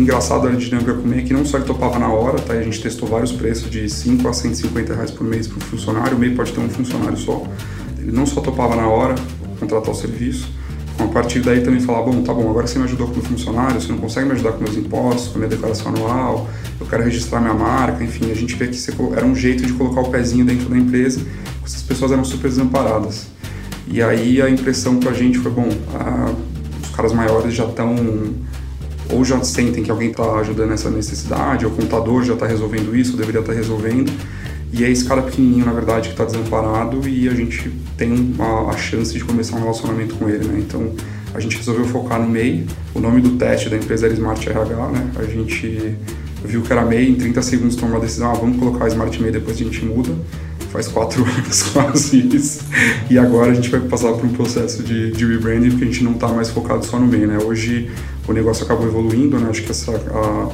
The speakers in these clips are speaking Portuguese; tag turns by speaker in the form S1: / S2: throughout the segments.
S1: engraçado da dinâmica com o MEI é que não só ele topava na hora, tá? A gente testou vários preços de 5 a 150 reais por mês para o funcionário. O MEI pode ter um funcionário só. Ele não só topava na hora contratar o serviço, a partir daí também falar, bom, tá bom, agora você me ajudou como funcionário, você não consegue me ajudar com meus impostos, com a minha declaração anual, eu quero registrar minha marca, enfim, a gente vê que era um jeito de colocar o pezinho dentro da empresa, essas pessoas eram super desamparadas. E aí a impressão pra gente foi, bom, os caras maiores já estão ou já sentem que alguém está ajudando nessa necessidade, ou o contador já está resolvendo isso, ou deveria estar tá resolvendo. E é esse cara pequenininho, na verdade, que está desamparado e a gente tem a, a, chance de começar um relacionamento com ele, né? Então, a gente resolveu focar no MEI. O nome do teste da empresa era Smart RH, né? A gente viu que era MEI, em 30 segundos tomou a decisão, ah, vamos colocar Smart MEI, depois a gente muda. Faz quatro anos quase isso. E agora a gente vai passar por um processo de, de rebranding, porque a gente não está mais focado só no MEI, né? Hoje o negócio acabou evoluindo, né? Acho que essa, a,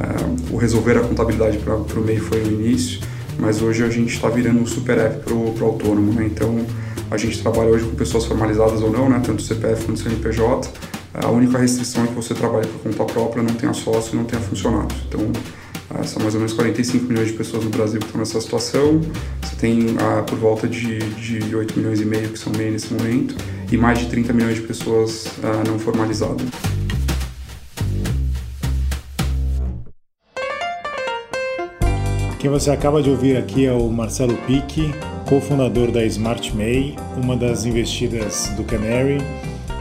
S1: a, o resolver a contabilidade para o MEI foi o início mas hoje a gente está virando um super app para o autônomo, né? Então a gente trabalha hoje com pessoas formalizadas ou não, né? Tanto CPF quanto CNPJ. A única restrição é que você trabalha por conta própria, não tenha sócio, não tenha funcionários. Então são mais ou menos 45 milhões de pessoas no Brasil que estão nessa situação. Tem ah, por volta de, de 8 milhões e meio que são MEI nesse momento e mais de 30 milhões de pessoas ah, não formalizadas.
S2: Quem você acaba de ouvir aqui é o Marcelo Pique, cofundador da Smart May, uma das investidas do Canary.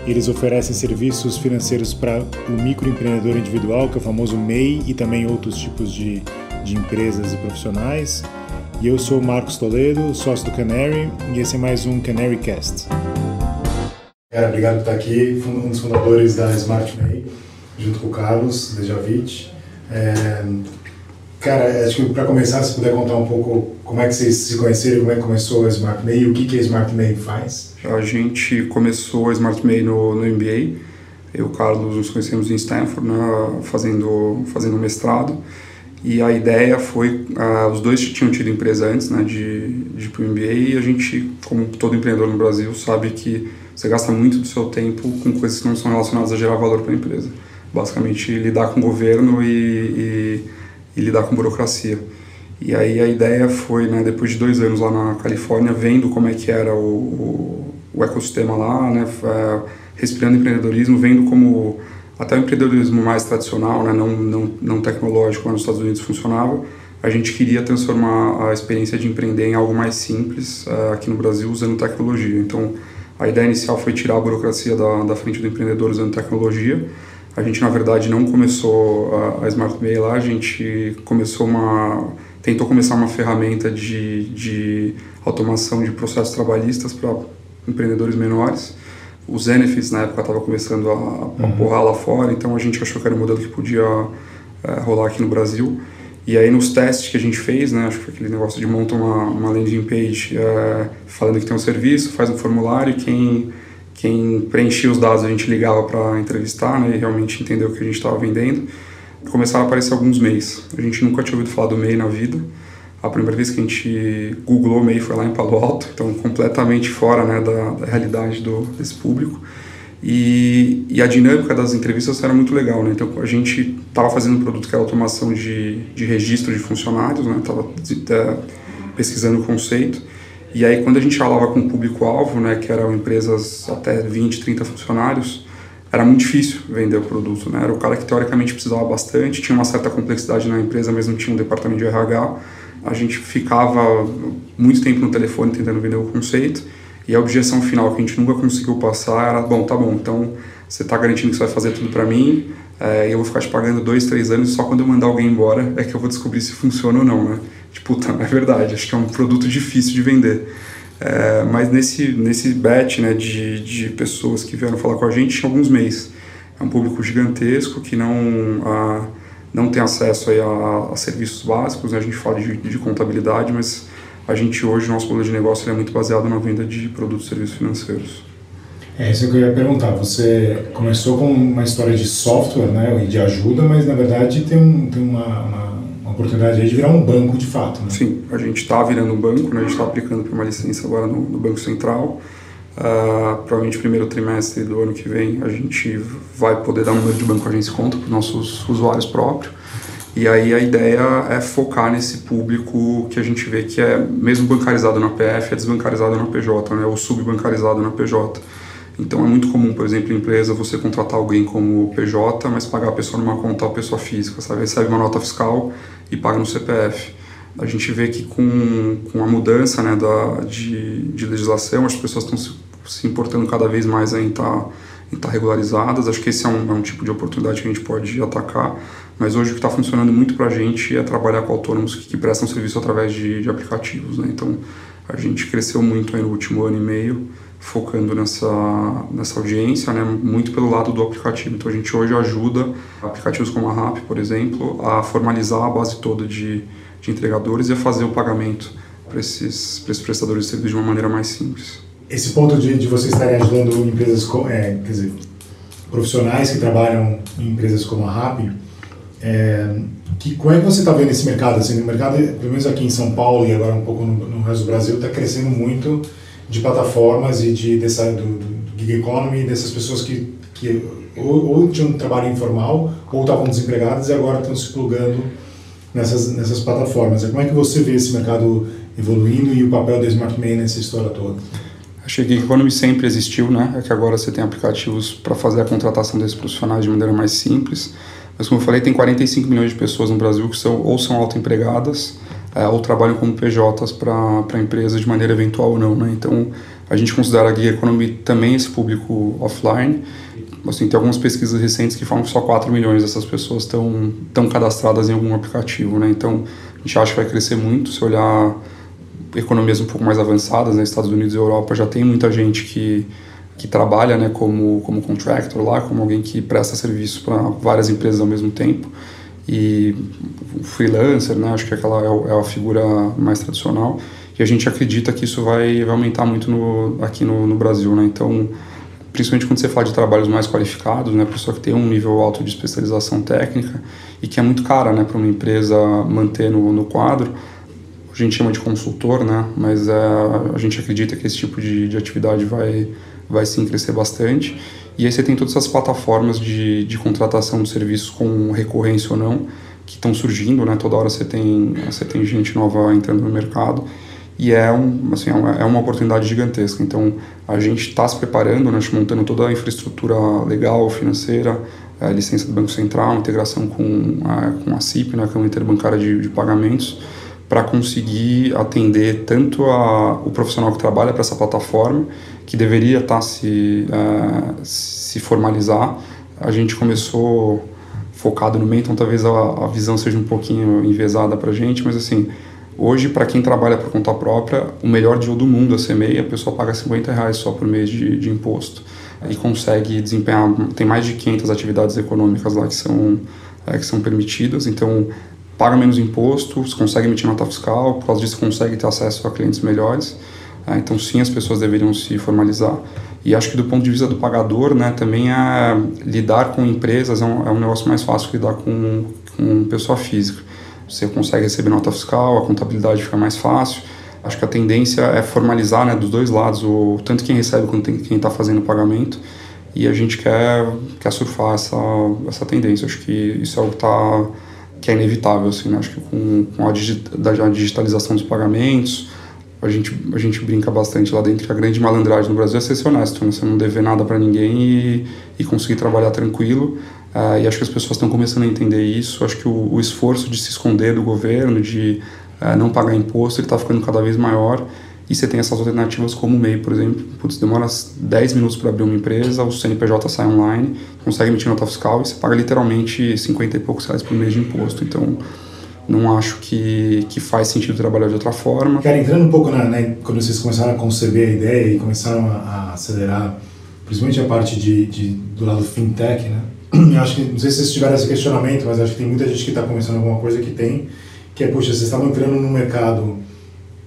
S2: Eles oferecem serviços financeiros para o microempreendedor individual, que é o famoso MEI, e também outros tipos de, de empresas e profissionais. E eu sou o Marcos Toledo, sócio do Canary, e esse é mais um Canary Cast. Cara, obrigado por estar aqui, um dos fundadores da Smart May, junto com o Carlos Dejavich. É, Cara, acho que para começar, se puder contar um pouco como é que vocês se conheceram, como é que começou a Smart May e o que, que a Smart May faz?
S1: A gente começou a Smart May no, no MBA. Eu e o Carlos nos conhecemos em Stanford, né, fazendo, fazendo mestrado. E a ideia foi, uh, os dois tinham tido empresa antes né, de, de ir para o MBA e a gente, como todo empreendedor no Brasil, sabe que você gasta muito do seu tempo com coisas que não são relacionadas a gerar valor para a empresa. Basicamente, lidar com o governo e, e e lidar com burocracia. E aí a ideia foi, né, depois de dois anos lá na Califórnia, vendo como é que era o, o, o ecossistema lá, né, é, respirando empreendedorismo, vendo como até o empreendedorismo mais tradicional, né, não, não, não tecnológico lá nos Estados Unidos funcionava, a gente queria transformar a experiência de empreender em algo mais simples uh, aqui no Brasil usando tecnologia. Então, a ideia inicial foi tirar a burocracia da, da frente do empreendedor usando tecnologia a gente, na verdade, não começou a, a Smart Mail lá, a gente começou uma, tentou começar uma ferramenta de, de automação de processos trabalhistas para empreendedores menores. O Zenefits, na época, estava começando a, a uhum. porrar lá fora, então a gente achou que era um modelo que podia é, rolar aqui no Brasil. E aí, nos testes que a gente fez, né, acho que foi aquele negócio de montar uma, uma landing page é, falando que tem um serviço, faz um formulário e quem quem preenchia os dados a gente ligava para entrevistar né, e realmente entender o que a gente estava vendendo. Começaram a aparecer alguns MEIs. A gente nunca tinha ouvido falar do MEI na vida. A primeira vez que a gente googlou MEI foi lá em Palo Alto, então completamente fora né, da, da realidade do, desse público. E, e, a dinâmica das entrevistas era muito legal, né? Então a gente estava fazendo um produto que era automação de, de registro de funcionários, né? Estava é, pesquisando o conceito. E aí, quando a gente falava com o público-alvo, né, que eram empresas até 20, 30 funcionários, era muito difícil vender o produto. Né? Era o cara que teoricamente precisava bastante, tinha uma certa complexidade na empresa, mas não tinha um departamento de RH. A gente ficava muito tempo no telefone tentando vender o conceito. E a objeção final que a gente nunca conseguiu passar era: bom, tá bom, então você está garantindo que você vai fazer tudo para mim, é, e eu vou ficar te pagando dois, três anos, só quando eu mandar alguém embora é que eu vou descobrir se funciona ou não, né? Tipo, puta, é verdade, acho que é um produto difícil de vender. É, mas nesse, nesse batch né, de, de pessoas que vieram falar com a gente, tinha alguns meses. É um público gigantesco que não, a, não tem acesso a, a serviços básicos, né? a gente fala de, de contabilidade, mas a gente hoje, nosso modelo de negócio é muito baseado na venda de produtos e serviços financeiros.
S2: É isso que eu ia perguntar. Você começou com uma história de software né, e de ajuda, mas na verdade tem, um, tem uma, uma oportunidade aí de virar um banco de fato. Né?
S1: Sim, a gente está virando um banco, né? a gente está aplicando para uma licença agora no, no, Banco Central. Uh, provavelmente primeiro trimestre do ano que vem a gente vai poder dar um número de banco agência conta para os nossos usuários próprios. E aí a ideia é focar nesse público que a gente vê que é mesmo bancarizado na PF, é desbancarizado na PJ, né, ou subbancarizado na PJ. Então é muito comum, por exemplo, em empresa você contratar alguém como PJ, mas pagar a pessoa numa conta pessoa física, sabe? Recebe uma nota fiscal e paga no CPF. A gente vê que com, com a mudança né, da, de, de legislação, as pessoas estão se, se importando cada vez mais em estar tá, tá regularizadas. Acho que esse é um, é um tipo de oportunidade que a gente pode atacar. Mas hoje o que está funcionando muito para a gente é trabalhar com autônomos que, que prestam serviço através de, de aplicativos. Né? Então a gente cresceu muito no último ano e meio focando nessa, nessa audiência, né, muito pelo lado do aplicativo. Então a gente hoje ajuda aplicativos como a RAP, por exemplo, a formalizar a base toda de, de entregadores e a fazer o pagamento para esses, esses prestadores de serviço de uma maneira mais simples.
S2: Esse ponto de, de vocês estarem ajudando empresas, é, quer dizer, profissionais que trabalham em empresas como a RAP, é, que, como é que você está vendo esse mercado? Assim, o mercado, pelo menos aqui em São Paulo e agora um pouco no, no resto do Brasil, está crescendo muito de plataformas e de dessa do, do gig economy dessas pessoas que, que ou, ou tinham um trabalho informal ou estavam desempregadas e agora estão se plugando nessas nessas plataformas. Como é que você vê esse mercado evoluindo e o papel da Smart Man nessa história toda?
S1: Achei que economy sempre existiu, né? É que agora você tem aplicativos para fazer a contratação desses profissionais de maneira mais simples. Mas como eu falei, tem 45 milhões de pessoas no Brasil que são ou são autoempregadas é, ou trabalham como PJs para empresas de maneira eventual ou não. Né? Então, a gente considera a Gig Economy também esse público offline. Assim, tem algumas pesquisas recentes que falam que só 4 milhões dessas pessoas estão cadastradas em algum aplicativo. Né? Então, a gente acha que vai crescer muito. Se olhar economias um pouco mais avançadas, né? Estados Unidos e Europa, já tem muita gente que, que trabalha né, como, como contractor lá, como alguém que presta serviço para várias empresas ao mesmo tempo e freelancer, né? Acho que aquela é, é a figura mais tradicional e a gente acredita que isso vai, vai aumentar muito no, aqui no, no Brasil, né? Então, principalmente quando você fala de trabalhos mais qualificados, né? Pessoa que tem um nível alto de especialização técnica e que é muito cara, né? Para uma empresa manter no, no quadro. A gente chama de consultor, né? Mas é, a gente acredita que esse tipo de, de atividade vai, vai sim crescer bastante. E aí você tem todas essas plataformas de, de contratação de serviços com recorrência ou não, que estão surgindo, né? Toda hora você tem, você tem gente nova entrando no mercado e é, um, assim, é, uma, é oportunidade gigantesca. Então, a gente está se preparando, né, montando toda a infraestrutura legal, financeira, a licença do Banco Central, integração com a, com a CIP, né, que é uma interbancária de, de pagamentos, para conseguir atender tanto a, o profissional que trabalha para essa plataforma, que deveria estar tá se, uh, se formalizar. A gente começou focado no meio, então talvez a, a visão seja um pouquinho enviesada para a gente, mas assim, hoje para quem trabalha por conta própria, o melhor deal do mundo, a CMEI, a pessoa paga 50 reais só por mês de, de imposto e consegue desempenhar, tem mais de 500 atividades econômicas lá que são, é, que são permitidas, então paga menos imposto, consegue emitir nota fiscal, por causa disso consegue ter acesso a clientes melhores. É, então sim, as pessoas deveriam se formalizar. E acho que do ponto de vista do pagador, né, também é lidar com empresas é um, é um negócio mais fácil que lidar com, com pessoa física. Você consegue receber nota fiscal, a contabilidade fica mais fácil. Acho que a tendência é formalizar né, dos dois lados, o, tanto quem recebe quanto quem está fazendo o pagamento. E a gente quer, quer surfar essa, essa tendência. Acho que isso é o que está que é inevitável, assim, né? Acho que com, com a, digitalização dos pagamentos, a gente, a gente brinca bastante lá dentro que a grande malandragem no Brasil é ser honesto, né? Você não dever nada para ninguém e, e conseguir trabalhar tranquilo. Uh, e acho que as pessoas estão começando a entender isso. Acho que o, o esforço de se esconder do governo, de uh, não pagar imposto, está ficando cada vez maior. E você tem essas alternativas como o MEI, por exemplo. Putz, demora 10 minutos para abrir uma empresa, o CNPJ sai online, consegue emitir nota fiscal e você paga literalmente 50 e poucos reais por mês de imposto. Então, não acho que, que faz sentido trabalhar de outra forma.
S2: Cara, entrando um pouco na, né, quando vocês começaram a conceber a ideia e começaram a, a acelerar, principalmente a parte de, de, do lado fintech, né? Eu acho que, não sei se vocês tiveram esse questionamento, mas acho que tem muita gente que está começando alguma coisa que tem, que é, puxa, vocês estavam entrando num mercado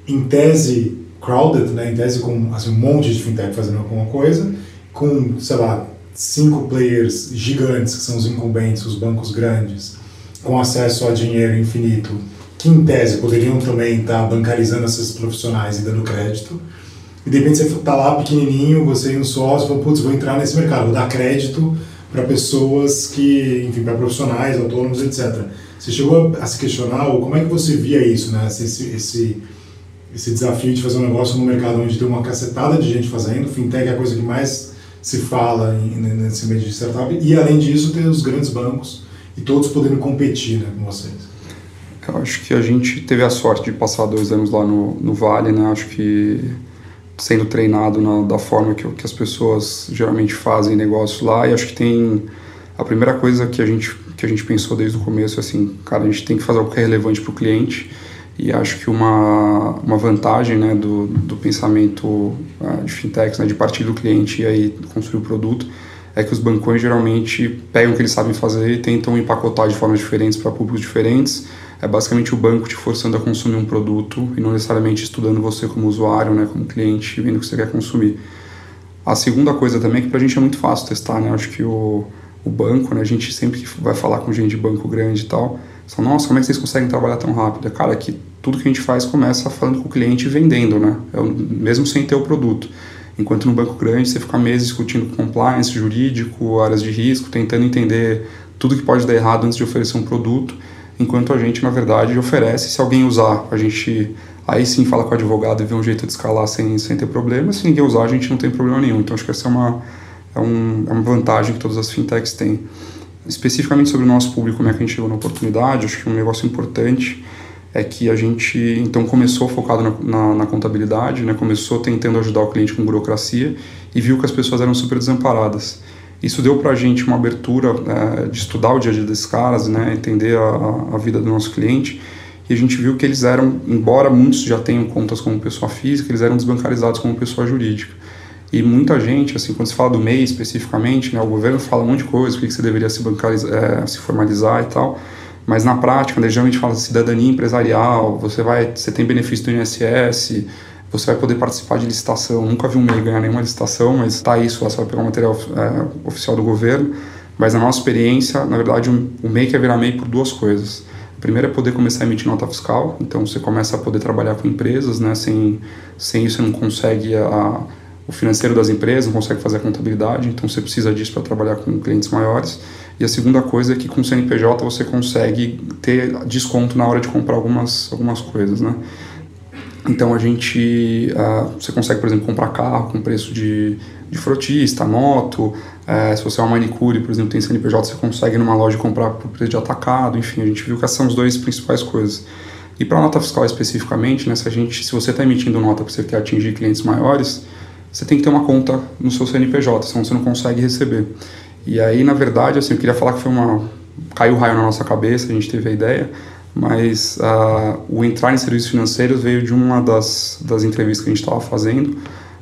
S2: em tese crowded, né, em tese com assim, um monte de fintech fazendo alguma coisa, com, sei lá, cinco players gigantes, que são os incumbentes, os bancos grandes, com acesso a dinheiro infinito, que em tese poderiam também estar bancarizando esses profissionais e dando crédito. e de repente você está lá pequenininho, você e um sócio, fala, putz, vou entrar nesse mercado, vou dar crédito para pessoas que, enfim, para profissionais, autônomos, etc. Você chegou a, se questionar, ou como é que você via isso, né? Esse, esse, esse desafio de fazer um negócio no mercado onde tem uma cacetada de gente fazendo, fintech é a coisa que mais se fala em, nesse meio de startup, e além disso ter os grandes bancos e todos podendo competir né, com vocês.
S1: Eu acho que a gente teve a sorte de passar dois anos lá no, no Vale, né? Acho que sendo treinado na, da forma que, que as pessoas geralmente fazem negócio lá, e acho que tem a primeira coisa que a gente que a gente pensou desde o começo é assim, cara, a gente tem que fazer algo que é relevante para o cliente e acho que uma, uma vantagem né, do, do pensamento uh, de fintechs, né, de partir do cliente e aí construir o produto, é que os bancões geralmente pegam o que eles sabem fazer e tentam empacotar de formas diferentes para públicos diferentes. É basicamente o banco te forçando a consumir um produto e não necessariamente estudando você como usuário, né, como cliente, vendo o que você quer consumir. A segunda coisa também é que para a gente é muito fácil testar, né? Acho que o, o banco, né? A gente sempre vai falar com gente de banco grande e tal, são, nossa, como é que vocês conseguem trabalhar tão rápido? Cara, que tudo que a gente faz começa falando com o cliente e vendendo, né? É, mesmo sem ter o produto. Enquanto no banco grande você fica meses discutindo compliance, jurídico, áreas de risco, tentando entender tudo que pode dar errado antes de oferecer um produto, enquanto a gente, na verdade, oferece. Se alguém usar, a gente aí sim fala com o advogado e vê um jeito de escalar sem, sem ter problema. Se ninguém usar, a gente não tem problema nenhum. Então acho que essa é uma, é, um, é uma vantagem que todas as fintechs têm. Especificamente sobre o nosso público, como é que a gente chegou na oportunidade, acho que um negócio importante é que a gente então começou focado na, na, na, contabilidade, né? começou tentando ajudar o cliente com burocracia e viu que as pessoas eram super desamparadas. Isso deu para a gente uma abertura é, de estudar o dia a dia desses caras, né? entender a, a vida do nosso cliente e a gente viu que eles eram, embora muitos já tenham contas como pessoa física, eles eram desbancarizados como pessoa jurídica. E muita gente, assim, quando se fala do MEI especificamente, né, o governo fala um monte de coisa, o que você deveria se é, se formalizar e tal, mas na prática, né, geralmente fala cidadania empresarial, você vai, você tem benefício do INSS, você vai poder participar de licitação. Nunca vi um MEI ganhar nenhuma licitação, mas tá isso, você vai pegar o material é, oficial do governo. Mas na nossa experiência, na verdade, o MEI quer virar MEI por duas coisas. A primeira é poder começar a emitir nota fiscal, então você começa a poder trabalhar com empresas, né? Sem, sem isso você não consegue a o financeiro das empresas, não consegue fazer a contabilidade, então você precisa disso para trabalhar com clientes maiores. E a segunda coisa é que com o CNPJ você consegue ter desconto na hora de comprar algumas, algumas coisas, né? Então a gente, uh, você consegue, por exemplo, comprar carro com preço de, de frotista, moto, uh, se você é uma manicure, por exemplo, tem CNPJ, você consegue numa loja comprar por preço de atacado, enfim, a gente viu que essas são as duas principais coisas. E para nota fiscal especificamente, né, se, a gente, se você está emitindo nota porque você quer atingir clientes maiores, você tem que ter uma conta no seu CNPJ, senão você não consegue receber. E aí, na verdade, assim, eu queria falar que foi uma. caiu o raio na nossa cabeça, a gente teve a ideia, mas uh, o entrar em serviços financeiros veio de uma das, das entrevistas que a gente estava fazendo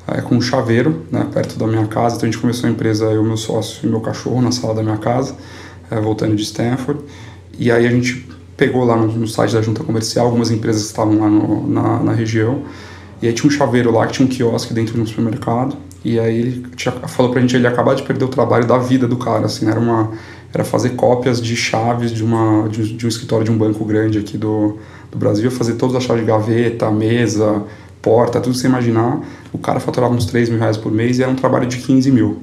S1: uh, com um chaveiro, né, perto da minha casa. Então a gente começou a empresa, eu, meu sócio e meu cachorro, na sala da minha casa, uh, voltando de Stanford. E aí a gente pegou lá no, no site da junta comercial algumas empresas que estavam lá no, na, na região e aí tinha um chaveiro lá que tinha um quiosque dentro de um supermercado. E aí ele tinha, falou pra gente ele acabar de perder o trabalho da vida do cara, assim, era uma era fazer cópias de chaves de uma de, de um escritório de um banco grande aqui do, do Brasil, fazer todas as chaves de gaveta, mesa, porta, tudo você imaginar. O cara faturava uns 3 mil reais por mês e era um trabalho de 15 mil.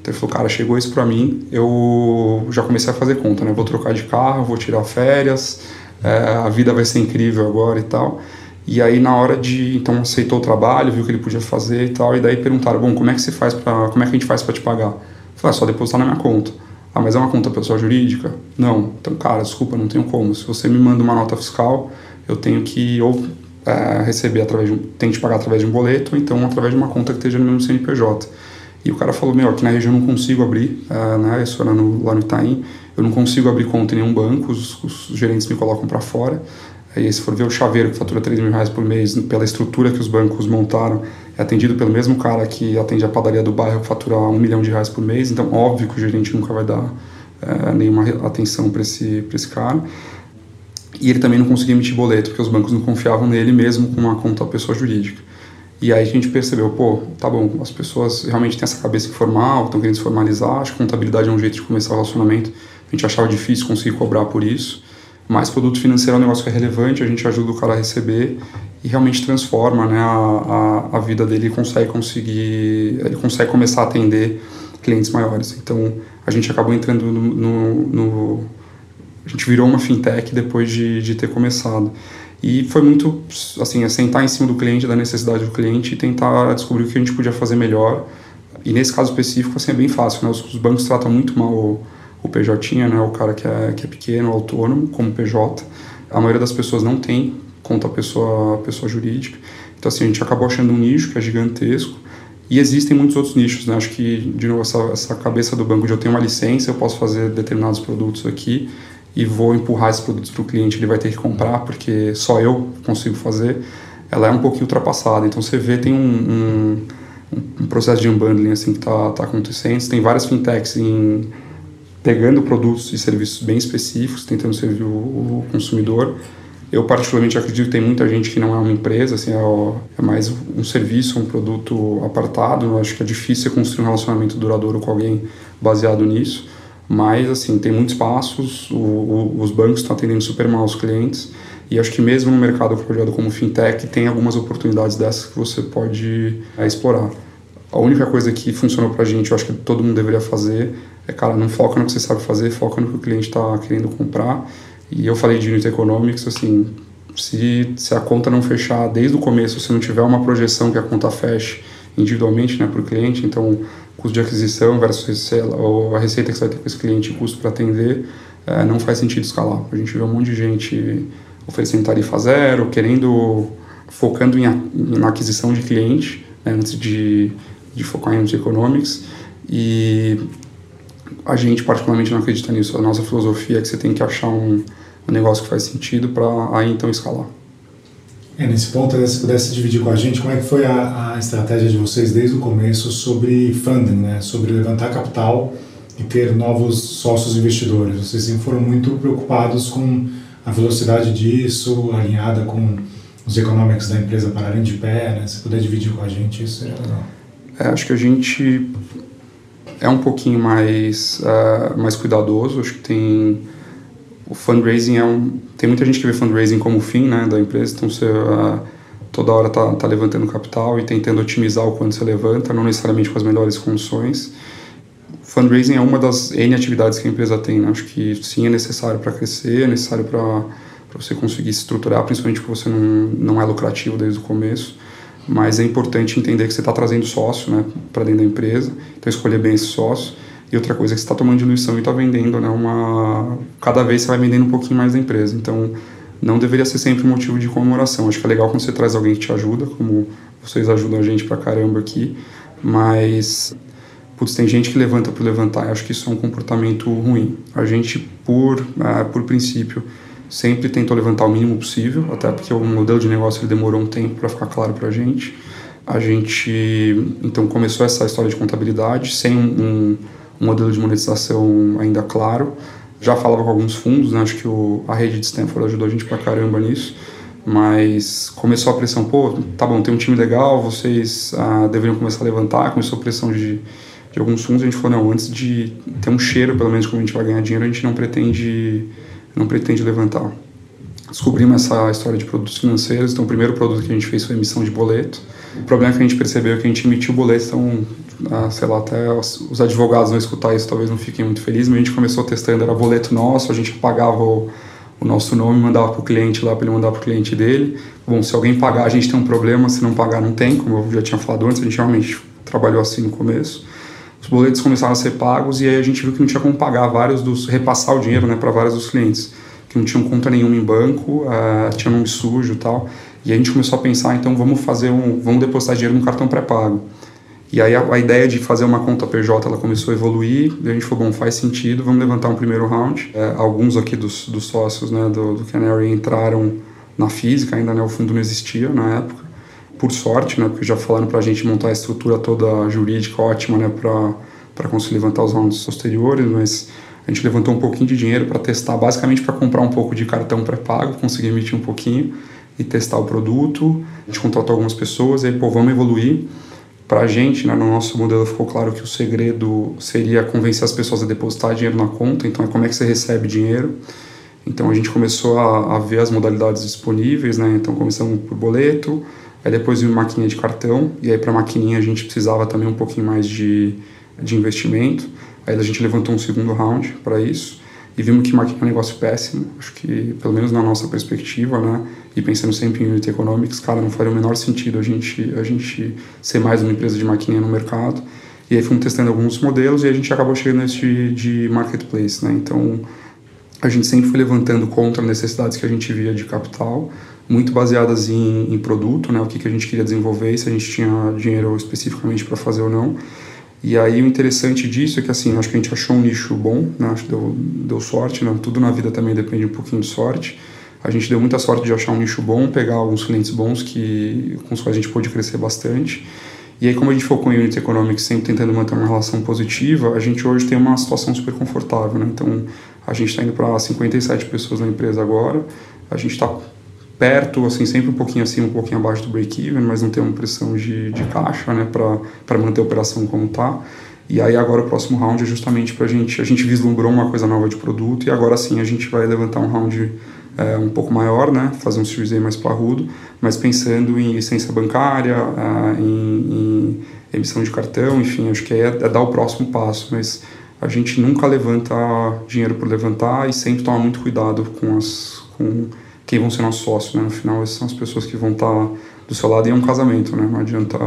S1: Então ele falou, cara, chegou isso pra mim, eu já comecei a fazer conta, né? Vou trocar de carro, vou tirar férias, é, a vida vai ser incrível agora e tal. E aí na hora de, então aceitou o trabalho, viu que ele podia fazer e tal, e daí perguntaram, bom, como é que você faz para, como é que a gente faz para te pagar? Falei, ah, só depositar na minha conta. Ah, mas é uma conta pessoal jurídica? Não. Então, cara, desculpa, não tenho como. Se você me manda uma nota fiscal, eu tenho que ou é, receber através de um, tenho que pagar através de um boleto, ou então através de uma conta que esteja no meu CNPJ. E o cara falou, meu, aqui na região eu não consigo abrir, é, né, isso era no, lá no Itaim, eu não consigo abrir conta em nenhum banco, os, os gerentes me colocam para fora, Aí, se for ver o chaveiro que fatura 3 mil reais por mês, pela estrutura que os bancos montaram, é atendido pelo mesmo cara que atende a padaria do bairro, que fatura um milhão de reais por mês. Então, óbvio que o gerente nunca vai dar é, nenhuma atenção para esse, esse cara. E ele também não conseguia emitir boleto, porque os bancos não confiavam nele mesmo com uma conta pessoa jurídica. E aí a gente percebeu, pô, tá bom, as pessoas realmente têm essa cabeça informal, estão querendo se formalizar, acho que contabilidade é um jeito de começar o relacionamento. A gente achava difícil conseguir cobrar por isso. Mas produto financeiro é um negócio que é relevante, a gente ajuda o cara a receber e realmente transforma né, a, a, a vida dele consegue conseguir, ele consegue começar a atender clientes maiores. Então a gente acabou entrando no, no, no a gente virou uma fintech depois de, de ter começado. E foi muito, assim, é sentar em cima do cliente, da necessidade do cliente e tentar descobrir o que a gente podia fazer melhor. E nesse caso específico, assim, é bem fácil, né? Os bancos tratam muito mal o, PJ, né? O cara que é, que é pequeno, autônomo, como PJ. A maioria das pessoas não tem conta pessoa, pessoa jurídica. Então, assim, a gente acabou achando um nicho que é gigantesco. E existem muitos outros nichos, né? Acho que, de novo, essa, essa cabeça do banco de eu tenho uma licença, eu posso fazer determinados produtos aqui e vou empurrar esses produtos para o cliente, ele vai ter que comprar porque só eu consigo fazer, ela é um pouquinho ultrapassada. Então você vê, tem um, um, um processo de unbundling assim, que está tá acontecendo. Tem várias fintechs em, pegando produtos e serviços bem específicos, tentando servir o, consumidor. Eu particularmente acredito que tem muita gente que não é uma empresa, assim, é, é mais um serviço, um produto apartado. Eu acho que é difícil construir um relacionamento duradouro com alguém baseado nisso. Mas, assim, tem muitos passos, o, o, os bancos estão atendendo super mal os clientes, e acho que mesmo no mercado projetado como fintech, tem algumas oportunidades dessas que você pode é, explorar. A única coisa que funcionou para a gente, eu acho que todo mundo deveria fazer, é, cara, não foca no que você sabe fazer, foca no que o cliente está querendo comprar. E eu falei de unit economics, assim, se, se a conta não fechar desde o começo, se não tiver uma projeção que a conta feche individualmente né, para o cliente, então custo de aquisição versus a receita que você vai ter com esse cliente custo para atender, é, não faz sentido escalar. A gente vê um monte de gente oferecendo tarifa zero, querendo, focando em, na aquisição de cliente, né, antes de, de focar em economics, e a gente particularmente não acredita nisso. A nossa filosofia é que você tem que achar um, um negócio que faz sentido para aí então escalar.
S2: É, nesse ponto, se pudesse dividir com a gente, como é que foi a, a estratégia de vocês desde o começo sobre funding, né? sobre levantar capital e ter novos sócios investidores? Vocês sempre foram muito preocupados com a velocidade disso, alinhada com os economics da empresa pararem de pé, né? Se puder dividir com a gente, isso seria legal.
S1: É, acho que a gente é um pouquinho mais, uh, mais cuidadoso, acho que tem o fundraising é um tem muita gente que vê fundraising como fim né da empresa. Então você uh, toda hora tá, tá levantando capital e tentando otimizar o quanto você levanta não necessariamente com as melhores condições. Fundraising é uma das n atividades que a empresa tem né? acho que sim é necessário para crescer é necessário para para você conseguir se estruturar principalmente porque você não não é lucrativo desde o começo mas é importante entender que você está trazendo sócio né para dentro da empresa então escolher bem esse sócio e outra coisa é que você está tomando diluição e está vendendo, né? Uma... Cada vez você vai vendendo um pouquinho mais da empresa. Então, não deveria ser sempre motivo de comemoração. Acho que é legal quando você traz alguém que te ajuda, como vocês ajudam a gente pra caramba aqui. Mas, putz, tem gente que levanta por levantar. Eu acho que isso é um comportamento ruim. A gente, por, uh, por princípio, sempre tentou levantar o mínimo possível, até porque o modelo de negócio ele demorou um tempo para ficar claro para a gente. A gente, então, começou essa história de contabilidade sem um, um modelo de monetização ainda claro. Já falava com alguns fundos, né? acho que o, a rede de Stanford ajudou a gente pra caramba nisso, mas começou a pressão, pô, tá bom, tem um time legal, vocês ah, deveriam começar a levantar, começou a pressão de, de alguns fundos, a gente falou, não, antes de ter um cheiro, pelo menos, como a gente vai ganhar dinheiro, a gente não pretende, não pretende levantar. Descobrimos essa história de produtos financeiros, então o primeiro produto que a gente fez foi emissão de boleto. O problema é que a gente percebeu que a gente emitiu boleto, então ah, sei lá, até os, os, advogados não escutar isso talvez não fiquem muito felizes, mas a gente começou testando, era boleto nosso, a gente pagava o, o nosso nome, mandava para o cliente lá para ele mandar para o cliente dele. Bom, se alguém pagar, a gente tem um problema, se não pagar, não tem, como eu já tinha falado antes, a gente realmente trabalhou assim no começo. Os boletos começaram a ser pagos e aí a gente viu que não tinha como pagar vários dos, repassar o dinheiro né, para vários dos clientes, que não tinham conta nenhuma em banco, uh, tinha nome sujo e tal. E a gente começou a pensar, então vamos fazer um, vamos depositar dinheiro no cartão pré-pago. E aí a, a, ideia de fazer uma conta PJ ela começou a evoluir, e a gente falou, bom, faz sentido, vamos levantar um primeiro round. É, alguns aqui dos, dos sócios né, do, do, Canary entraram na física, ainda né, o fundo não existia na época. Por sorte, né, porque já falaram para a gente montar a estrutura toda jurídica ótima né, para conseguir levantar os rounds posteriores, mas a gente levantou um pouquinho de dinheiro para testar, basicamente para comprar um pouco de cartão pré-pago, conseguir emitir um pouquinho e testar o produto. A gente contratou algumas pessoas aí, pô, vamos evoluir para a gente, né, no nosso modelo ficou claro que o segredo seria convencer as pessoas a depositar dinheiro na conta, então é como é que você recebe dinheiro. Então a gente começou a, a ver as modalidades disponíveis, né? Então começamos por boleto, aí depois veio maquininha de cartão, e aí para maquininha a gente precisava também um pouquinho mais de, de investimento. Aí a gente levantou um segundo round para isso e vimos que maquininha é um negócio péssimo. Acho que, pelo menos na nossa perspectiva, né? E pensando sempre em unit economics, cara, não faria o menor sentido a gente, a gente ser mais uma empresa de maquininha no mercado. E aí fomos testando alguns modelos e a gente acabou chegando nesse de, de marketplace, né? Então a gente sempre foi levantando contra necessidades que a gente via de capital, muito baseadas em, em produto, né, o que, que a gente queria desenvolver, se a gente tinha dinheiro especificamente para fazer ou não. E aí o interessante disso é que assim, acho que a gente achou um nicho bom, né, acho que deu, deu sorte, né, tudo na vida também depende um pouquinho de sorte. A gente deu muita sorte de achar um nicho bom, pegar alguns clientes bons que, com os quais a gente pôde crescer bastante. E aí, como a gente focou em unit economics, sempre tentando manter uma relação positiva, a gente hoje tem uma situação super confortável, né? Então, a gente está indo para 57 pessoas na empresa agora, a gente está perto, assim, sempre um pouquinho acima, um pouquinho abaixo do break-even, mas não tem uma pressão de, de caixa, né, para manter a operação como está. E aí agora o próximo round é justamente para a gente, a gente vislumbrou uma coisa nova de produto e agora sim a gente vai levantar um round é, um pouco maior, né, fazer um Series A mais parrudo, mas pensando em licença bancária, é, em, em, emissão de cartão, enfim, acho que é, é dar o próximo passo, mas a gente nunca levanta dinheiro por levantar e sempre toma muito cuidado com as com quem vão ser nossos sócios, né? No final, essas são as pessoas que vão estar do seu lado e é um casamento, né? Não adianta,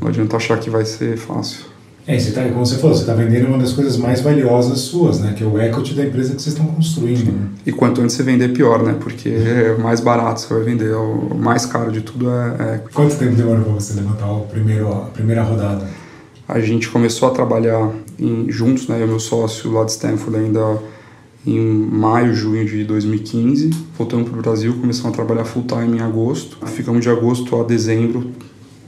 S1: não adianta achar que vai ser fácil.
S2: É, você tá, como você falou, você está vendendo uma das coisas mais valiosas suas, né? Que é o equity da empresa que vocês estão construindo. Né?
S1: E quanto antes você vender, pior, né? Porque é mais barato você vai vender. O mais caro de tudo é, é...
S2: Quanto tempo demorou para você levantar o primeiro, a primeira rodada?
S1: A gente começou a trabalhar em, juntos, né? Eu e meu sócio lá de Stanford ainda em maio, junho de 2015. Voltamos para o Brasil, começamos a trabalhar full time em agosto. Ficamos de agosto a dezembro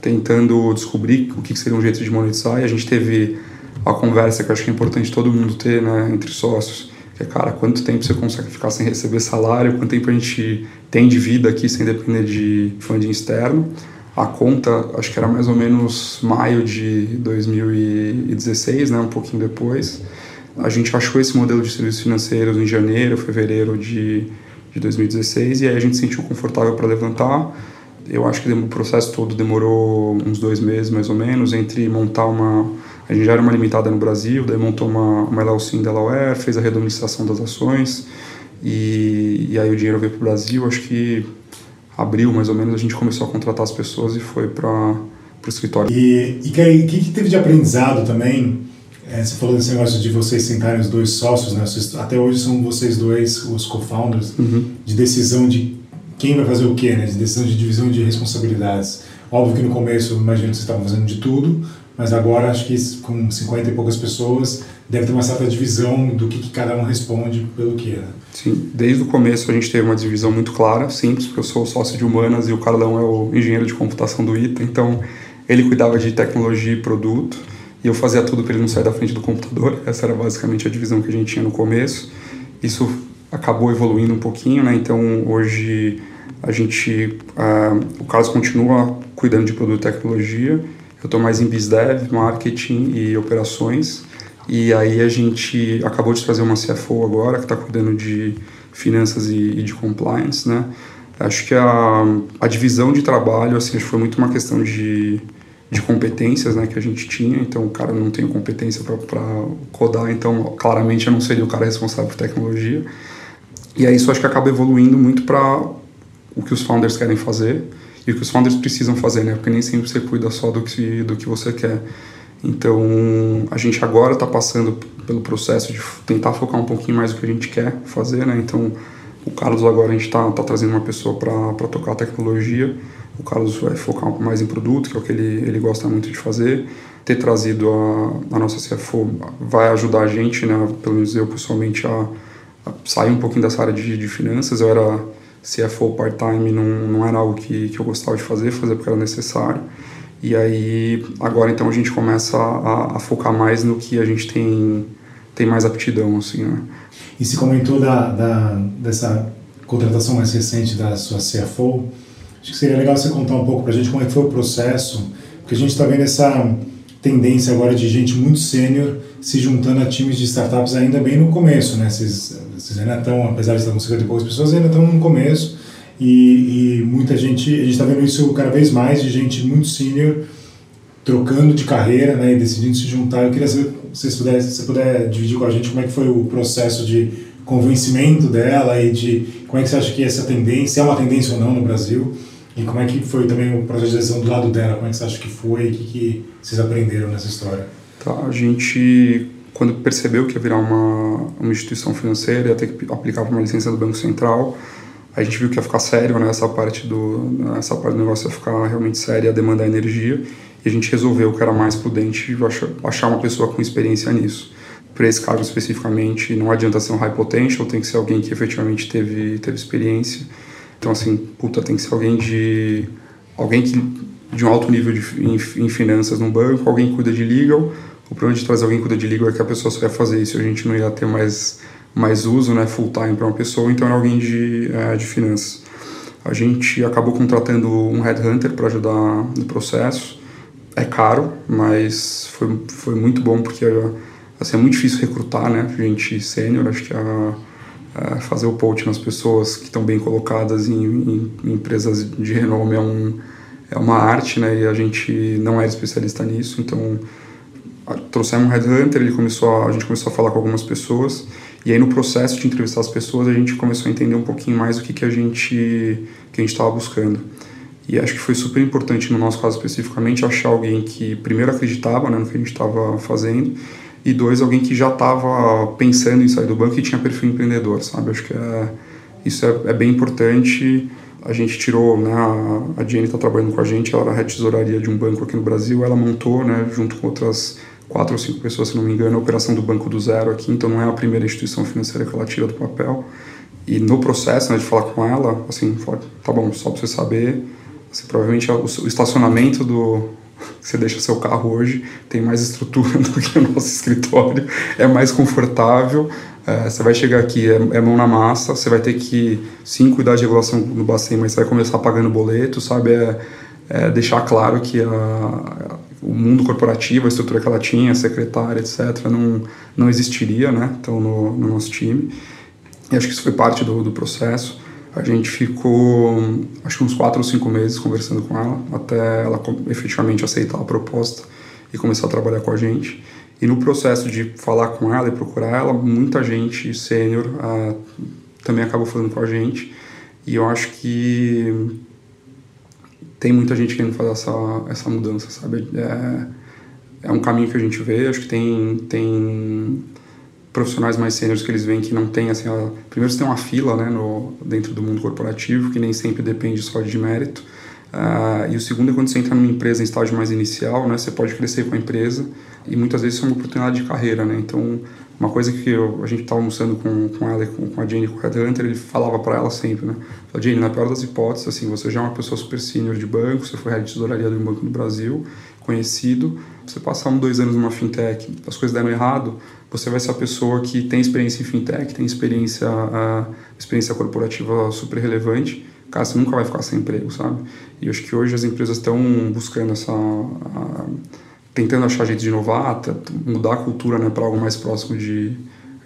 S1: tentando descobrir o que seria um jeito de monetizar e a gente teve a conversa que eu acho que é importante todo mundo ter, né, entre sócios, que é, cara, quanto tempo você consegue ficar sem receber salário, quanto tempo a gente tem de vida aqui sem depender de funding externo. A conta, acho que era mais ou menos maio de 2016, né, um pouquinho depois. A gente achou esse modelo de serviços financeiros em janeiro, fevereiro de, de 2016 e aí a gente se sentiu confortável para levantar. Eu acho que o processo todo demorou uns dois meses mais ou menos entre montar uma a gente já era uma limitada no Brasil daí montou uma uma LLC Delaware fez a redomicilação das ações e, e aí o dinheiro veio para o Brasil. Acho que abril mais ou menos a gente começou a contratar as pessoas e foi para o escritório.
S2: E o que, que teve de aprendizado também é, você falou desse negócio de vocês sentarem os dois sócios, né? Vocês, até hoje são vocês dois os co-founders
S1: uhum.
S2: de decisão de quem vai fazer o quê, né? De decisão de divisão de responsabilidades. Óbvio que no começo, imagino que vocês estavam fazendo de tudo, mas agora acho que com 50 e poucas pessoas deve ter uma certa divisão do que, que cada um responde pelo que, né?
S1: Sim, desde o começo a gente teve uma divisão muito clara, simples, porque eu sou sócio de humanas e o Carlão é o engenheiro de computação do ITA, então ele cuidava de tecnologia e produto e eu fazia tudo para ele não sair da frente do computador. Essa era basicamente a divisão que a gente tinha no começo. Isso acabou evoluindo um pouquinho, né? Então hoje a gente, uh, o Carlos continua cuidando de produto e tecnologia. Eu estou mais em BizDev, marketing e operações. E aí a gente acabou de trazer uma CFO agora que está cuidando de finanças e, e, de compliance, né? Acho que a, a divisão de trabalho assim foi muito uma questão de de competências né, que a gente tinha, então o cara não tem competência para codar, então claramente eu não seria o cara responsável por tecnologia. E aí isso acho que acaba evoluindo muito para o que os founders querem fazer e o que os founders precisam fazer, né? Porque nem sempre você cuida só do que, do que você quer. Então, a gente agora está passando pelo processo de tentar focar um pouquinho mais no que a gente quer fazer, né? Então, o Carlos agora a gente está tá trazendo uma pessoa para tocar a tecnologia. O Carlos vai focar mais em produto, que é o que ele, ele gosta muito de fazer. Ter trazido a, a nossa CFO vai ajudar a gente, né? Pelo menos eu pessoalmente, a sair um pouquinho dessa área de, de finanças. Eu era CFO part-time, não, não era algo que, que eu gostava de fazer, fazer porque era necessário. E aí, agora então a gente começa a, a focar mais no que a gente tem, tem mais aptidão, assim, né?
S2: E se comentou da, da, dessa contratação mais recente da sua CFO, acho que seria legal você contar um pouco para a gente como é foi o processo, porque a gente está vendo essa tendência agora de gente muito sênior se juntando a times de startups ainda bem no começo, né? Vocês Vocês ainda estão, apesar de estar com 50 e poucas pessoas, ainda estão no começo e, e muita gente, a gente está vendo isso cada vez mais de gente muito senior trocando de carreira né, e decidindo se juntar. Eu queria saber se você puder, se você puder dividir com a gente como é que foi o processo de convencimento dela e de como é que você acha que essa tendência, é uma tendência ou não no Brasil, e como é que foi também o processo de decisão do lado dela, como é que você acha que foi o que, que vocês aprenderam nessa história?
S1: Tá, a gente, quando percebeu que ia virar uma, uma instituição financeira, ia ter que aplicar para uma licença do Banco Central, a gente viu que ia ficar sério, né, essa parte do, essa parte do negócio ia ficar realmente séria, ia demandar energia, e a gente resolveu que era mais prudente achar uma pessoa com experiência nisso. Para esse cargo especificamente, não adianta ser um high potential, tem que ser alguém que efetivamente teve, teve experiência. Então, assim, puta, tem que ser alguém de. alguém que de um alto nível de, em, em finanças no banco, alguém cuida de legal. O problema de trazer alguém que cuida de legal é que a pessoa só ia fazer isso, a gente não ia ter mais, mais uso, né, full time para uma pessoa, então era alguém de, é, de finanças. A gente acabou contratando um headhunter para ajudar no processo é caro, mas foi, foi muito bom porque assim, é muito difícil recrutar né, gente sênior. Acho que a, a fazer o poach nas pessoas que estão bem colocadas em, em, em, empresas de renome é, um, é uma arte, né, e a gente não era especialista nisso. Então, trouxemos um headhunter, ele começou a, a gente começou a falar com algumas pessoas e aí no processo de entrevistar as pessoas a gente começou a entender um pouquinho mais o que, que a gente que estava buscando. E acho que foi super importante, no nosso caso especificamente, achar alguém que, primeiro, acreditava né, no que a gente estava fazendo, e dois, alguém que já estava pensando em sair do banco e tinha perfil empreendedor, sabe? Acho que é, isso é, é bem importante. A gente tirou, né, a, Jenny está trabalhando com a gente, ela era a tesouraria de um banco aqui no Brasil, ela montou, né, junto com outras quatro ou cinco pessoas, se não me engano, a operação do Banco do Zero aqui, então não é a primeira instituição financeira que ela tira do papel. E no processo né, de falar com ela, assim, tá bom, só para você saber, você, provavelmente o, o estacionamento do você deixa seu carro hoje tem mais estrutura do que o nosso escritório, é mais confortável. É, você vai chegar aqui, é, é, mão na massa, você vai ter que, sim, cuidar de regulação no Bacen, mas você vai começar pagando boleto, sabe? É, é deixar claro que a, o mundo corporativo, a estrutura que ela tinha, a secretária, etc., não, não existiria, né? Então, no, no nosso time. E acho que isso foi parte do, do processo. A gente ficou, acho que uns quatro ou cinco meses conversando com ela, até ela efetivamente aceitar a proposta e começar a trabalhar com a gente. E no processo de falar com ela e procurar ela, muita gente sênior uh, também acabou falando com a gente. E eu acho que tem muita gente querendo fazer essa, essa mudança, sabe? É, é um caminho que a gente vê, acho que tem, tem profissionais mais sêniores que eles veem que não tem assim, a, primeiro você tem uma fila, né, no dentro do mundo corporativo que nem sempre depende só de mérito. Uh, e o segundo é quando você entra numa empresa em estágio mais inicial, né, você pode crescer com a empresa e muitas vezes isso é uma oportunidade de carreira, né? Então, uma coisa que eu, a gente estava almoçando com, com ela, com, com a Jane, com o Headhunter, ele falava para ela sempre, né? Falava, Jane, na pior das hipóteses, assim, você já é uma pessoa super sênior de banco, você foi head de tesouraria de um banco no Brasil, conhecido, você passar um, dois anos numa fintech, as coisas deram errado, você vai ser a pessoa que tem experiência em fintech, tem experiência, uh, experiência corporativa super relevante, cara, você nunca vai ficar sem emprego, sabe? E eu acho que hoje as empresas estão buscando essa... Uh, tentando achar jeito de inovar, mudar a cultura né, para algo mais próximo de,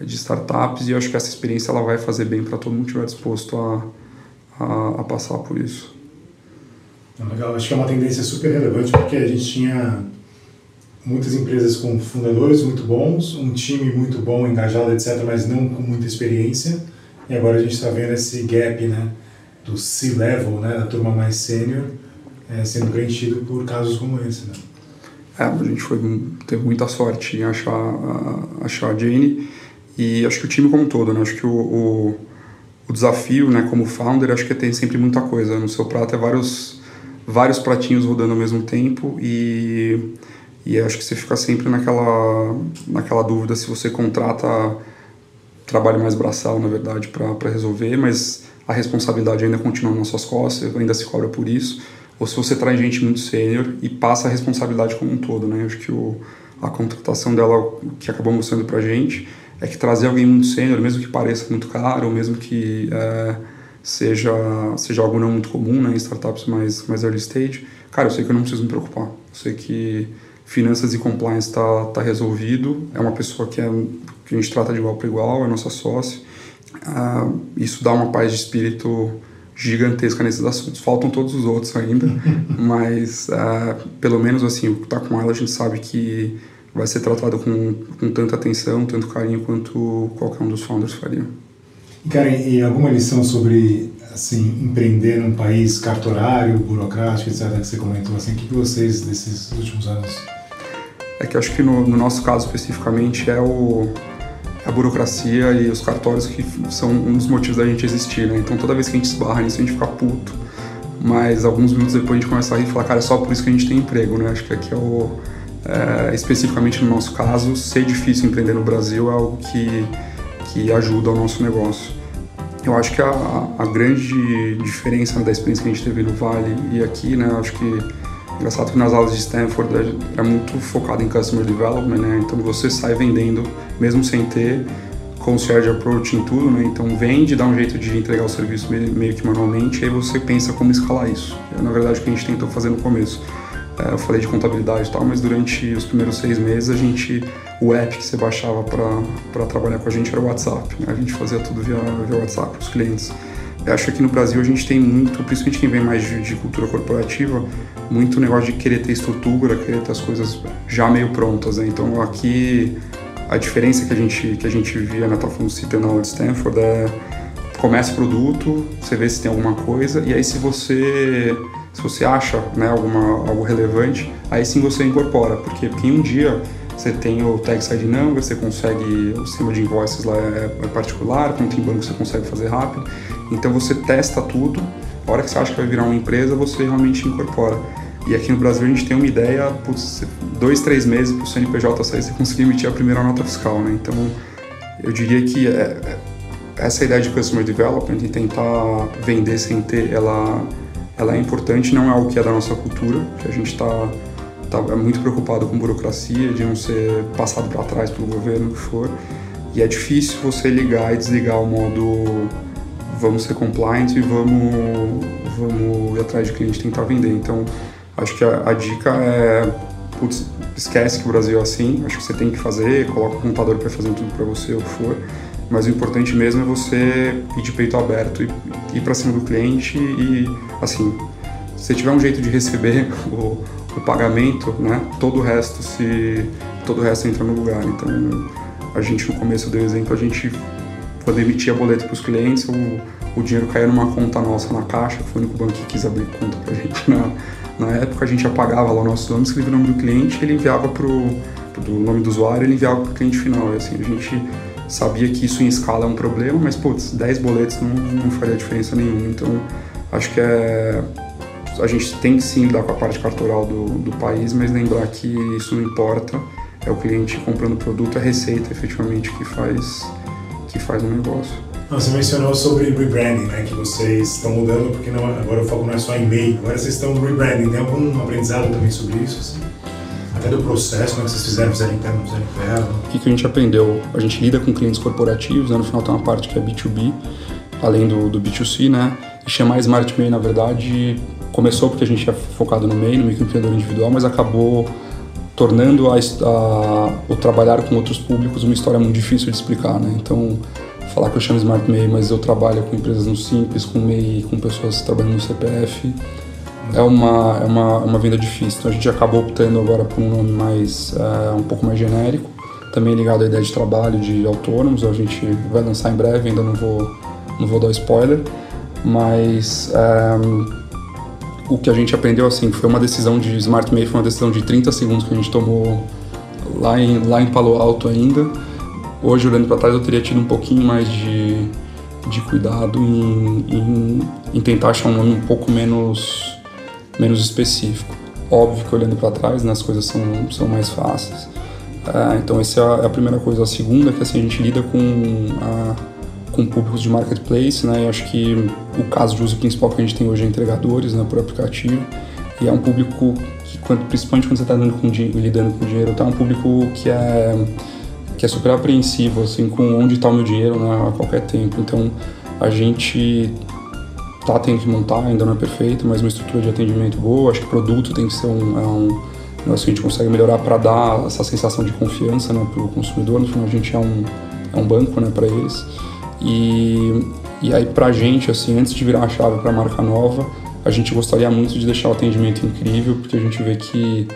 S1: de startups e eu acho que essa experiência ela vai fazer bem para todo mundo que estiver disposto a, a, a, passar por isso.
S2: Legal, acho que é uma tendência super relevante porque a gente tinha muitas empresas com fundadores muito bons, um time muito bom, engajado, etc., mas não com muita experiência. E agora a gente está vendo esse gap né, do C-level, né, da turma mais sênior, é, sendo preenchido por casos como esse. Né?
S1: É, a gente foi, teve muita sorte em achar, achar a Jane e acho que o time como um todo, né? Acho que o, o, o desafio, né, como founder, acho que ter sempre muita coisa. No seu prato é vários, vários pratinhos rodando ao mesmo tempo e e acho que você fica sempre naquela, naquela dúvida se você contrata trabalho mais braçal, na verdade, para resolver, mas a responsabilidade ainda continua nas suas costas, ainda se cobra por isso, ou se você traz gente muito sênior e passa a responsabilidade como um todo, né? Acho que o, a contratação dela, o que acabou mostrando para gente, é que trazer alguém muito sênior, mesmo que pareça muito caro, ou mesmo que é, seja, seja algo não muito comum né, em startups mais, mais early stage, cara, eu sei que eu não preciso me preocupar. Eu sei que finanças e compliance está tá resolvido. É uma pessoa que, é, que a gente trata de igual para igual, é nossa sócia. uh, isso dá uma paz de espírito gigantesca nesses assuntos. Faltam todos os outros ainda, mas uh, pelo menos assim, o que está com ela a gente sabe que vai ser tratado com, com tanta atenção, tanto carinho quanto qualquer um dos founders faria.
S2: Karen, e alguma lição sobre assim empreender num país cartorário, burocrático, etc., que você comentou, assim, o que vocês desses últimos anos?
S1: É que acho que no, no nosso caso especificamente é o a burocracia e os cartórios que são um dos motivos da gente existir, né? Então toda vez que a gente esbarra nisso a gente fica puto, mas alguns minutos depois a gente começa a rir e falar, cara, é só por isso que a gente tem emprego, né? Acho que aqui é o é, especificamente no nosso caso, ser difícil empreender no Brasil é algo que que ajuda o nosso negócio. Eu acho que a, a grande diferença da experiência que a gente teve no Vale e aqui, né? Acho que Engraçado que nas aulas de Stanford é muito focado em Customer Development, né? Então você sai vendendo, mesmo sem ter concierge approach em tudo, né? Então vende, dá um jeito de entregar o serviço meio que manualmente, e aí você pensa como escalar isso. É, na verdade, o que a gente tentou fazer no começo. É, eu falei de contabilidade e tal, mas durante os primeiros seis meses a gente, o app que você baixava para trabalhar com a gente era o WhatsApp. Né? A gente fazia tudo via, via WhatsApp para os clientes. Eu acho que aqui no Brasil a gente tem muito, principalmente quem vem mais de, de, cultura corporativa, muito negócio de querer ter estrutura, querer ter as coisas já meio prontas. Né? Então aqui a diferença que a gente, que a gente via na Tafon City na de Stanford é começa o produto, você vê se tem alguma coisa, e aí se você se você acha né, alguma, algo relevante, aí sim você incorpora, porque, porque em um dia você tem o Tag Side Number, você consegue, o sistema de invoices lá é, é particular, como tem banco você consegue fazer rápido. Então você testa tudo, a hora que você acha que vai virar uma empresa, você realmente incorpora. E aqui no Brasil a gente tem uma ideia, putz, dois, três meses para o CNPJ sair, você conseguir emitir a primeira nota fiscal, né? Então eu diria que é, é, essa ideia de Customer Development e tentar vender sem ter, ela, ela é importante, não é algo que é da nossa cultura, que a gente está tá, é muito preocupado com burocracia, de não ser passado para trás pelo governo, o que for. E é difícil você ligar e desligar o modo vamos ser compliant e vamos, vamos ir atrás de cliente tentar vender. Então, acho que a, a dica é, putz, esquece que o Brasil é assim, acho que você tem que fazer, coloca o computador para fazer tudo para você, o que for. Mas o importante mesmo é você ir de peito aberto e ir para cima do cliente e, assim, se tiver um jeito de receber o, o pagamento, né, todo o resto se todo o resto entra no lugar. Então, a gente no começo deu exemplo, a gente quando emitia boleto para os clientes, o, o dinheiro caía numa conta nossa na caixa, foi o único banco que quis abrir conta para a gente na, na época. A gente apagava lá o nosso nome, escrevia o nome do cliente, ele enviava para o nome do usuário, ele enviava para o cliente final. E assim, a gente sabia que isso em escala é um problema, mas putz, 10 boletos não, não faria diferença nenhuma. Então, acho que é a gente tem que sim lidar com a parte cartoral do, do país, mas lembrar que isso não importa, é o cliente comprando o produto, é a receita efetivamente que faz que faz um negócio.
S2: Você mencionou sobre rebranding, né? Que vocês estão mudando, porque não, agora o foco não é só e-mail, agora vocês estão rebranding. Tem algum aprendizado também sobre isso? Assim? Até do processo, como é que vocês fizeram, fizeram interno, fizeram interno?
S1: O que, que a gente aprendeu? A gente lida com clientes corporativos, né? no final tem uma parte que é B2B, além do, do B2C, né? E chamar Smart MEI, na verdade, começou porque a gente é focado no MEI, no microempreendedor individual, mas acabou tornando a, a, o trabalhar com outros públicos uma história muito difícil de explicar, né? Então, falar que eu chamo Smart MEI, mas eu trabalho com empresas no Simples, com MEI, com pessoas trabalhando no CPF, é uma, é uma, uma venda difícil. Então, a gente acabou optando agora por um nome mais, é, um pouco mais genérico, também ligado à ideia de trabalho de autônomos, a gente vai lançar em breve, ainda não vou, não vou dar spoiler, mas... É, o que a gente aprendeu assim foi uma decisão de Smart May, foi uma decisão de 30 segundos que a gente tomou lá em, lá em Palo Alto ainda. Hoje, olhando para trás, eu teria tido um pouquinho mais de, de cuidado em, em, em, tentar achar um nome um pouco menos, menos específico. Óbvio que olhando para trás, né, as coisas são, são mais fáceis. É, então, essa é a, é a, primeira coisa. A segunda é que assim, a gente lida com a com públicos de marketplace, né? Eu acho que o caso de uso principal que a gente tem hoje é entregadores, né, por aplicativo. E é um público que, quando, principalmente quando você está lidando com, dinheiro, tá um público que é que é super apreensivo, assim, com onde está o meu dinheiro né, a qualquer tempo. Então, a gente tá tendo que montar, ainda não é perfeito, mas uma estrutura de atendimento boa. Acho que o produto tem que ser um, é um negócio que a gente consegue melhorar para dar essa sensação de confiança né, para o consumidor. No final, a gente é um, é um banco né, para eles. E, e aí pra gente, assim, antes de virar a chave para marca nova, a gente gostaria muito de deixar o atendimento incrível, porque a gente vê que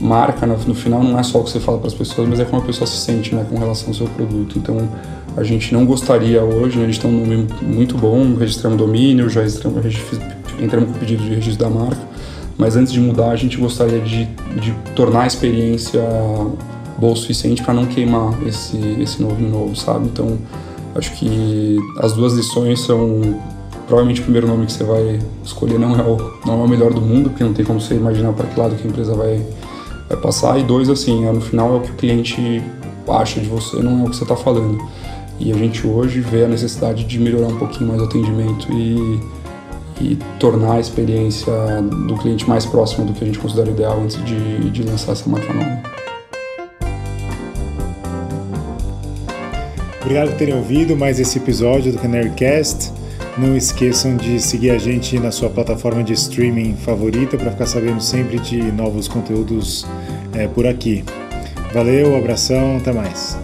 S1: marca no, final não é só o que você fala para as pessoas, mas é como a pessoa se sente né, com relação ao seu produto. Então a gente não gostaria hoje, né, a gente tem um nome muito bom, registramos domínio, já registramos, entramos com o pedido de registro da marca, mas antes de mudar a gente gostaria de, de tornar a experiência boa o suficiente para não queimar esse, esse novo novo, sabe? Então acho que as duas lições são provavelmente o primeiro nome que você vai escolher não é o, não é o melhor do mundo, porque não tem como você imaginar para que lado que a empresa vai, vai passar. E dois, assim, é, no final é o que o cliente acha de você, não é o que você está falando. E a gente hoje vê a necessidade de melhorar um pouquinho mais o atendimento e, e tornar a experiência do cliente mais próxima do que a gente considera ideal antes de, de lançar essa marca nova.
S2: Obrigado por terem ouvido mais esse episódio do Canarycast. Não esqueçam de seguir a gente na sua plataforma de streaming favorita para ficar sabendo sempre de novos conteúdos é, por aqui. Valeu, abração, até mais.